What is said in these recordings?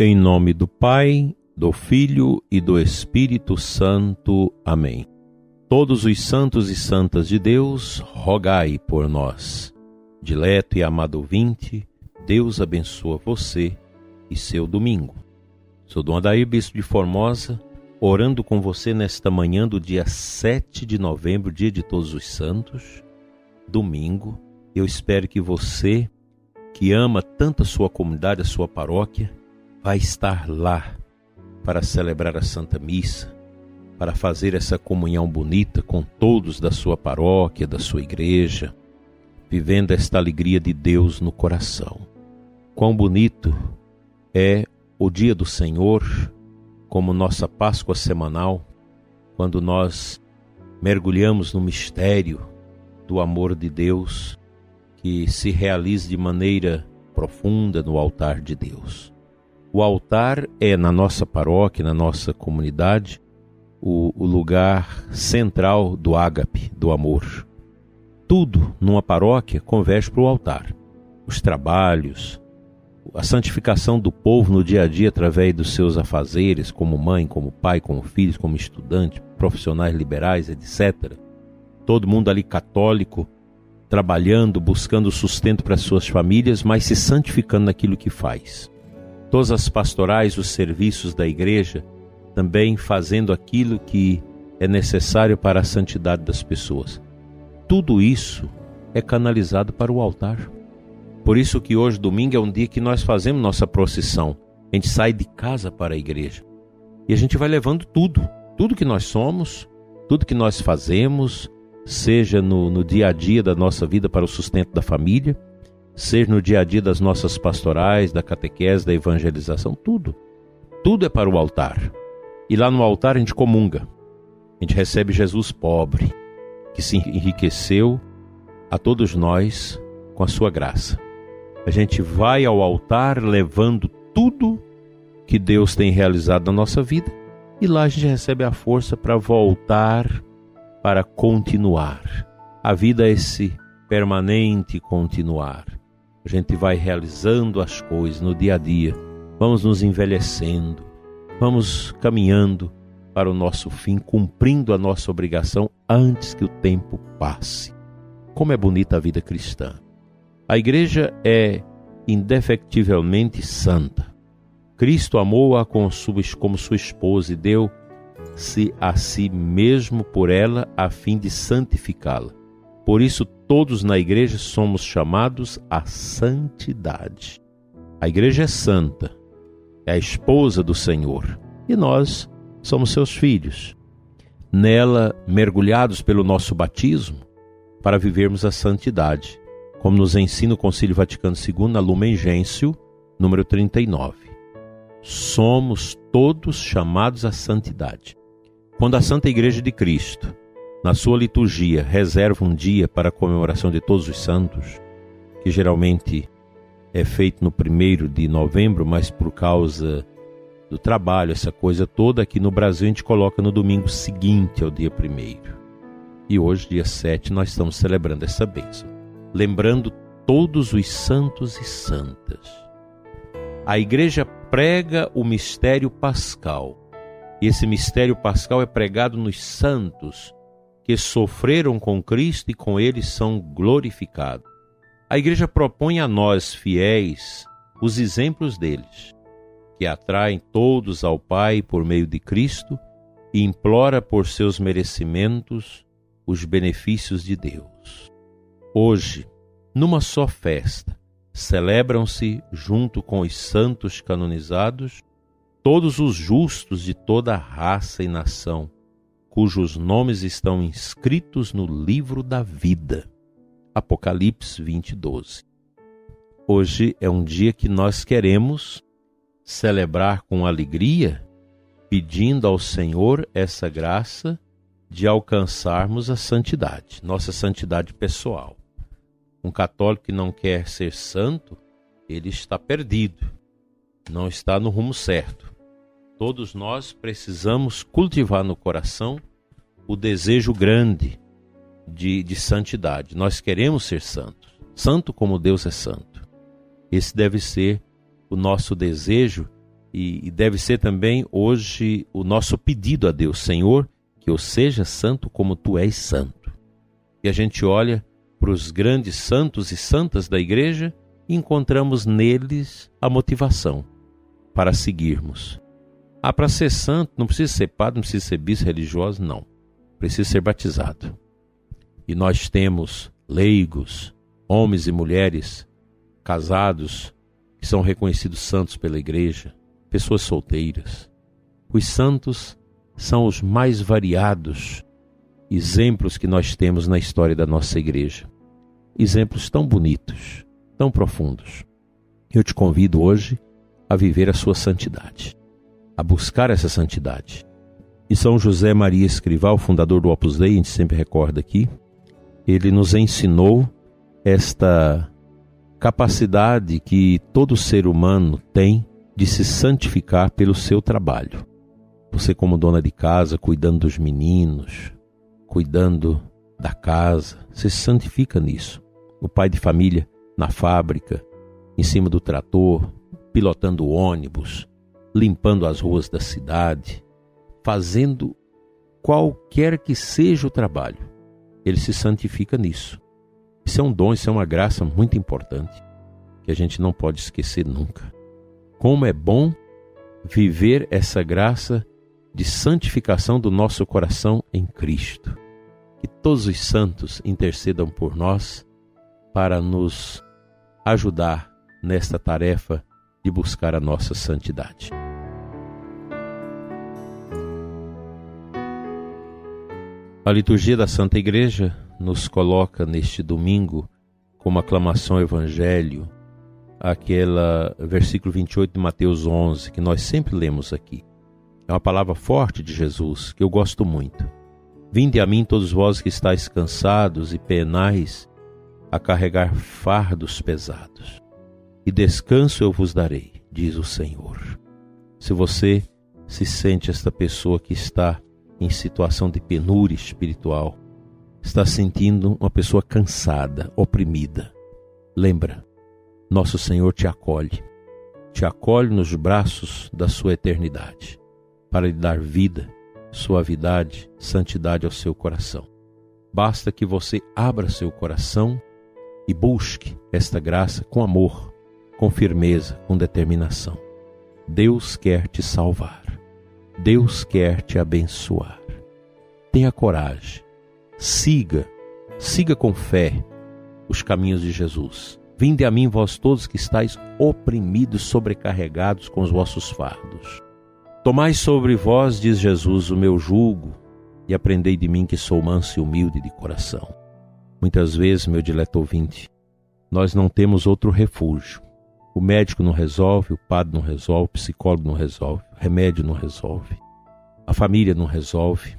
Em nome do Pai, do Filho e do Espírito Santo. Amém. Todos os santos e santas de Deus, rogai por nós. Dileto e amado ouvinte, Deus abençoa você e seu domingo. Sou Dom Adair, Bispo de Formosa, orando com você nesta manhã do dia 7 de novembro, dia de Todos os Santos, domingo. Eu espero que você, que ama tanto a sua comunidade, a sua paróquia, vai estar lá para celebrar a Santa Missa, para fazer essa comunhão bonita com todos da sua paróquia, da sua igreja, vivendo esta alegria de Deus no coração. Quão bonito é o dia do Senhor, como nossa Páscoa semanal, quando nós mergulhamos no mistério do amor de Deus que se realiza de maneira profunda no altar de Deus. O altar é, na nossa paróquia, na nossa comunidade, o, o lugar central do ágape, do amor. Tudo numa paróquia converge para o altar. Os trabalhos, a santificação do povo no dia a dia através dos seus afazeres, como mãe, como pai, como filhos, como estudante, profissionais liberais, etc. Todo mundo ali católico, trabalhando, buscando sustento para suas famílias, mas se santificando naquilo que faz todas as pastorais, os serviços da igreja, também fazendo aquilo que é necessário para a santidade das pessoas. Tudo isso é canalizado para o altar. Por isso que hoje, domingo, é um dia que nós fazemos nossa procissão. A gente sai de casa para a igreja. E a gente vai levando tudo, tudo que nós somos, tudo que nós fazemos, seja no, no dia a dia da nossa vida para o sustento da família, ser no dia a dia das nossas pastorais, da catequese, da evangelização, tudo. Tudo é para o altar. E lá no altar a gente comunga. A gente recebe Jesus pobre, que se enriqueceu a todos nós com a sua graça. A gente vai ao altar levando tudo que Deus tem realizado na nossa vida e lá a gente recebe a força para voltar, para continuar. A vida é esse permanente continuar. A gente vai realizando as coisas no dia a dia, vamos nos envelhecendo, vamos caminhando para o nosso fim, cumprindo a nossa obrigação antes que o tempo passe. Como é bonita a vida cristã. A igreja é indefectivelmente santa. Cristo amou-a como sua esposa e deu-se a si mesmo por ela a fim de santificá-la. Por isso, todos na igreja somos chamados à santidade. A igreja é santa, é a esposa do Senhor e nós somos seus filhos. Nela, mergulhados pelo nosso batismo, para vivermos a santidade, como nos ensina o Concílio Vaticano II na Lumen Gentium, número 39. Somos todos chamados à santidade. Quando a Santa Igreja de Cristo na sua liturgia, reserva um dia para a comemoração de todos os santos, que geralmente é feito no primeiro de novembro, mas por causa do trabalho, essa coisa toda, aqui no Brasil a gente coloca no domingo seguinte ao dia primeiro. E hoje, dia 7, nós estamos celebrando essa bênção, lembrando todos os santos e santas. A igreja prega o mistério pascal. E esse mistério pascal é pregado nos santos que sofreram com Cristo e com ele são glorificados. A igreja propõe a nós, fiéis, os exemplos deles, que atraem todos ao Pai por meio de Cristo e implora por seus merecimentos os benefícios de Deus. Hoje, numa só festa, celebram-se, junto com os santos canonizados, todos os justos de toda raça e nação cujos nomes estão inscritos no livro da vida. Apocalipse 20, 12. Hoje é um dia que nós queremos celebrar com alegria, pedindo ao Senhor essa graça de alcançarmos a santidade, nossa santidade pessoal. Um católico que não quer ser santo, ele está perdido, não está no rumo certo. Todos nós precisamos cultivar no coração o desejo grande de, de santidade. Nós queremos ser santos, santo como Deus é santo. Esse deve ser o nosso desejo e, e deve ser também hoje o nosso pedido a Deus, Senhor, que eu seja santo como tu és santo. E a gente olha para os grandes santos e santas da igreja e encontramos neles a motivação para seguirmos. Ah, para ser santo não precisa ser padre, não precisa ser bispo religioso, não. Precisa ser batizado. E nós temos leigos, homens e mulheres casados que são reconhecidos santos pela igreja, pessoas solteiras. Os santos são os mais variados exemplos que nós temos na história da nossa igreja. Exemplos tão bonitos, tão profundos. Eu te convido hoje a viver a sua santidade, a buscar essa santidade. E São José Maria Escrivá, o fundador do Opus Dei, a gente sempre recorda aqui, ele nos ensinou esta capacidade que todo ser humano tem de se santificar pelo seu trabalho. Você, como dona de casa, cuidando dos meninos, cuidando da casa, você se santifica nisso. O pai de família na fábrica, em cima do trator, pilotando ônibus, limpando as ruas da cidade, fazendo qualquer que seja o trabalho. Ele se santifica nisso. Isso é um dom, isso é uma graça muito importante que a gente não pode esquecer nunca. Como é bom viver essa graça de santificação do nosso coração em Cristo. Que todos os santos intercedam por nós para nos ajudar nesta tarefa de buscar a nossa santidade. A liturgia da Santa Igreja nos coloca neste domingo como aclamação ao Evangelho aquela versículo 28 de Mateus 11, que nós sempre lemos aqui. É uma palavra forte de Jesus, que eu gosto muito. Vinde a mim todos vós que estáis cansados e penais a carregar fardos pesados, e descanso eu vos darei, diz o Senhor. Se você se sente esta pessoa que está em situação de penúria espiritual, está sentindo uma pessoa cansada, oprimida, lembra, nosso Senhor te acolhe, te acolhe nos braços da sua eternidade, para lhe dar vida, suavidade, santidade ao seu coração. Basta que você abra seu coração e busque esta graça com amor, com firmeza, com determinação. Deus quer te salvar. Deus quer te abençoar. Tenha coragem. Siga, siga com fé os caminhos de Jesus Vinde a mim, vós todos que estáis oprimidos, sobrecarregados com os vossos fardos. Tomai sobre vós, diz Jesus, o meu jugo, e aprendei de mim que sou manso e humilde de coração. Muitas vezes, meu dileto ouvinte, nós não temos outro refúgio. O médico não resolve, o padre não resolve, o psicólogo não resolve, o remédio não resolve, a família não resolve.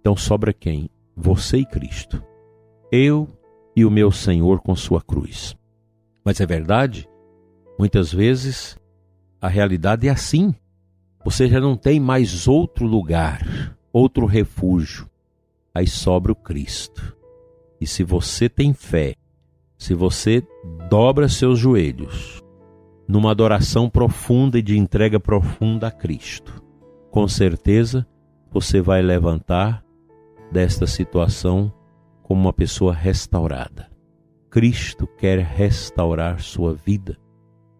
Então sobra quem? Você e Cristo. Eu e o meu Senhor com sua cruz. Mas é verdade, muitas vezes a realidade é assim. Você já não tem mais outro lugar, outro refúgio. Aí sobra o Cristo. E se você tem fé, se você dobra seus joelhos numa adoração profunda e de entrega profunda a Cristo, com certeza você vai levantar desta situação como uma pessoa restaurada. Cristo quer restaurar sua vida,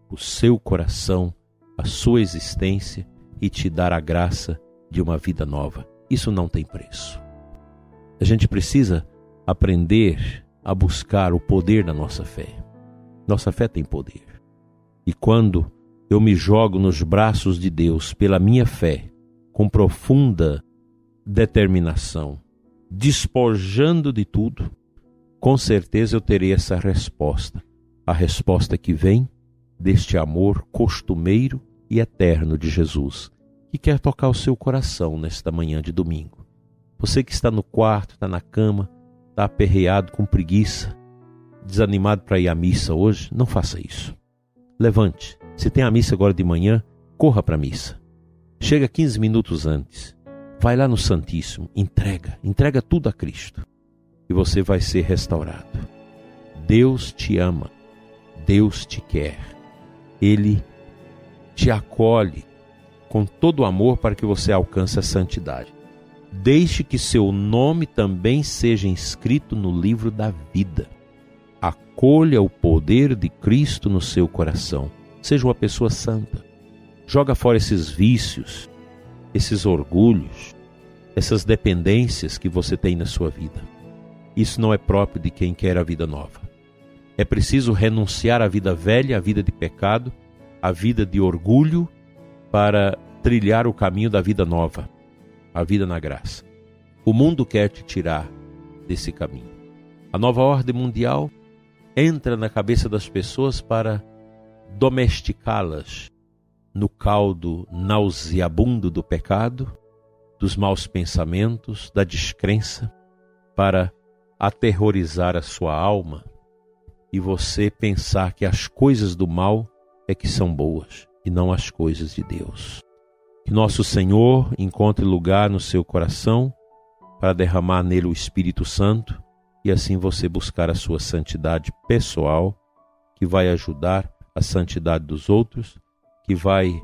o seu coração, a sua existência e te dar a graça de uma vida nova. Isso não tem preço. A gente precisa aprender a buscar o poder da nossa fé. Nossa fé tem poder. E quando eu me jogo nos braços de Deus pela minha fé, com profunda determinação, despojando de tudo, com certeza eu terei essa resposta. A resposta que vem deste amor costumeiro e eterno de Jesus, que quer tocar o seu coração nesta manhã de domingo. Você que está no quarto, está na cama, está aperreado com preguiça, desanimado para ir à missa hoje, não faça isso. Levante. Se tem a missa agora de manhã, corra para a missa. Chega 15 minutos antes. Vai lá no Santíssimo, entrega, entrega tudo a Cristo e você vai ser restaurado. Deus te ama, Deus te quer, Ele te acolhe com todo o amor para que você alcance a santidade. Deixe que seu nome também seja inscrito no livro da vida. Acolha o poder de Cristo no seu coração. Seja uma pessoa santa. Joga fora esses vícios, esses orgulhos, essas dependências que você tem na sua vida. Isso não é próprio de quem quer a vida nova. É preciso renunciar à vida velha, à vida de pecado, à vida de orgulho, para trilhar o caminho da vida nova, a vida na graça. O mundo quer te tirar desse caminho. A nova ordem mundial entra na cabeça das pessoas para domesticá-las no caldo nauseabundo do pecado, dos maus pensamentos, da descrença, para aterrorizar a sua alma e você pensar que as coisas do mal é que são boas e não as coisas de Deus. Que nosso Senhor encontre lugar no seu coração para derramar nele o Espírito Santo e assim você buscar a sua santidade pessoal, que vai ajudar a santidade dos outros, que vai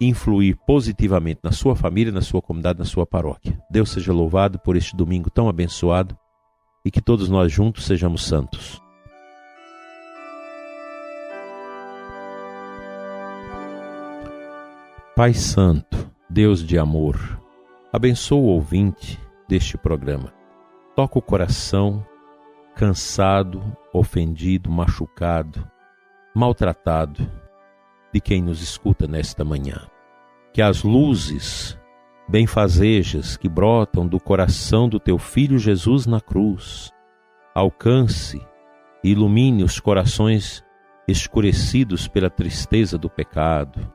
influir positivamente na sua família, na sua comunidade, na sua paróquia. Deus seja louvado por este domingo tão abençoado e que todos nós juntos sejamos santos. Pai Santo, Deus de amor, abençoa o ouvinte deste programa. Toca o coração cansado, ofendido, machucado, maltratado de quem nos escuta nesta manhã. Que as luzes benfazejas que brotam do coração do teu filho Jesus na cruz alcance e ilumine os corações escurecidos pela tristeza do pecado.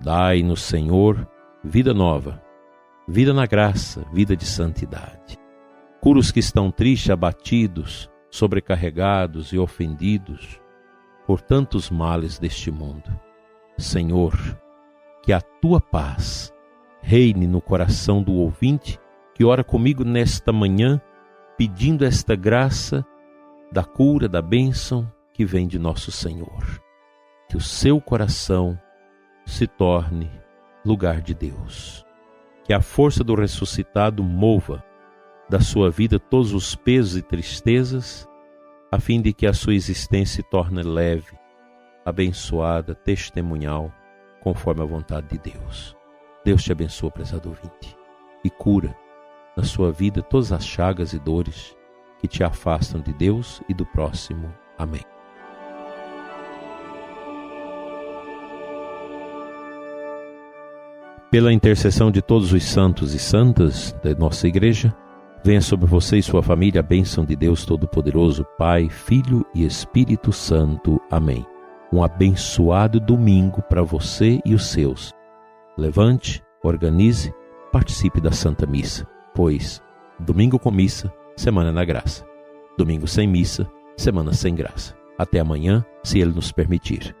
Dai-nos, Senhor, vida nova, vida na graça, vida de santidade. Cura os que estão tristes, abatidos, sobrecarregados e ofendidos por tantos males deste mundo. Senhor, que a tua paz reine no coração do ouvinte que ora comigo nesta manhã, pedindo esta graça da cura, da bênção que vem de nosso Senhor. Que o seu coração se torne lugar de Deus. Que a força do ressuscitado mova da sua vida todos os pesos e tristezas, a fim de que a sua existência se torne leve, abençoada, testemunhal, conforme a vontade de Deus. Deus te abençoe, prezado ouvinte, e cura na sua vida todas as chagas e dores que te afastam de Deus e do próximo. Amém. Pela intercessão de todos os santos e santas da nossa igreja, venha sobre você e sua família a bênção de Deus Todo-Poderoso, Pai, Filho e Espírito Santo. Amém. Um abençoado domingo para você e os seus. Levante, organize, participe da Santa Missa, pois domingo com missa, semana na graça. Domingo sem missa, semana sem graça. Até amanhã, se Ele nos permitir.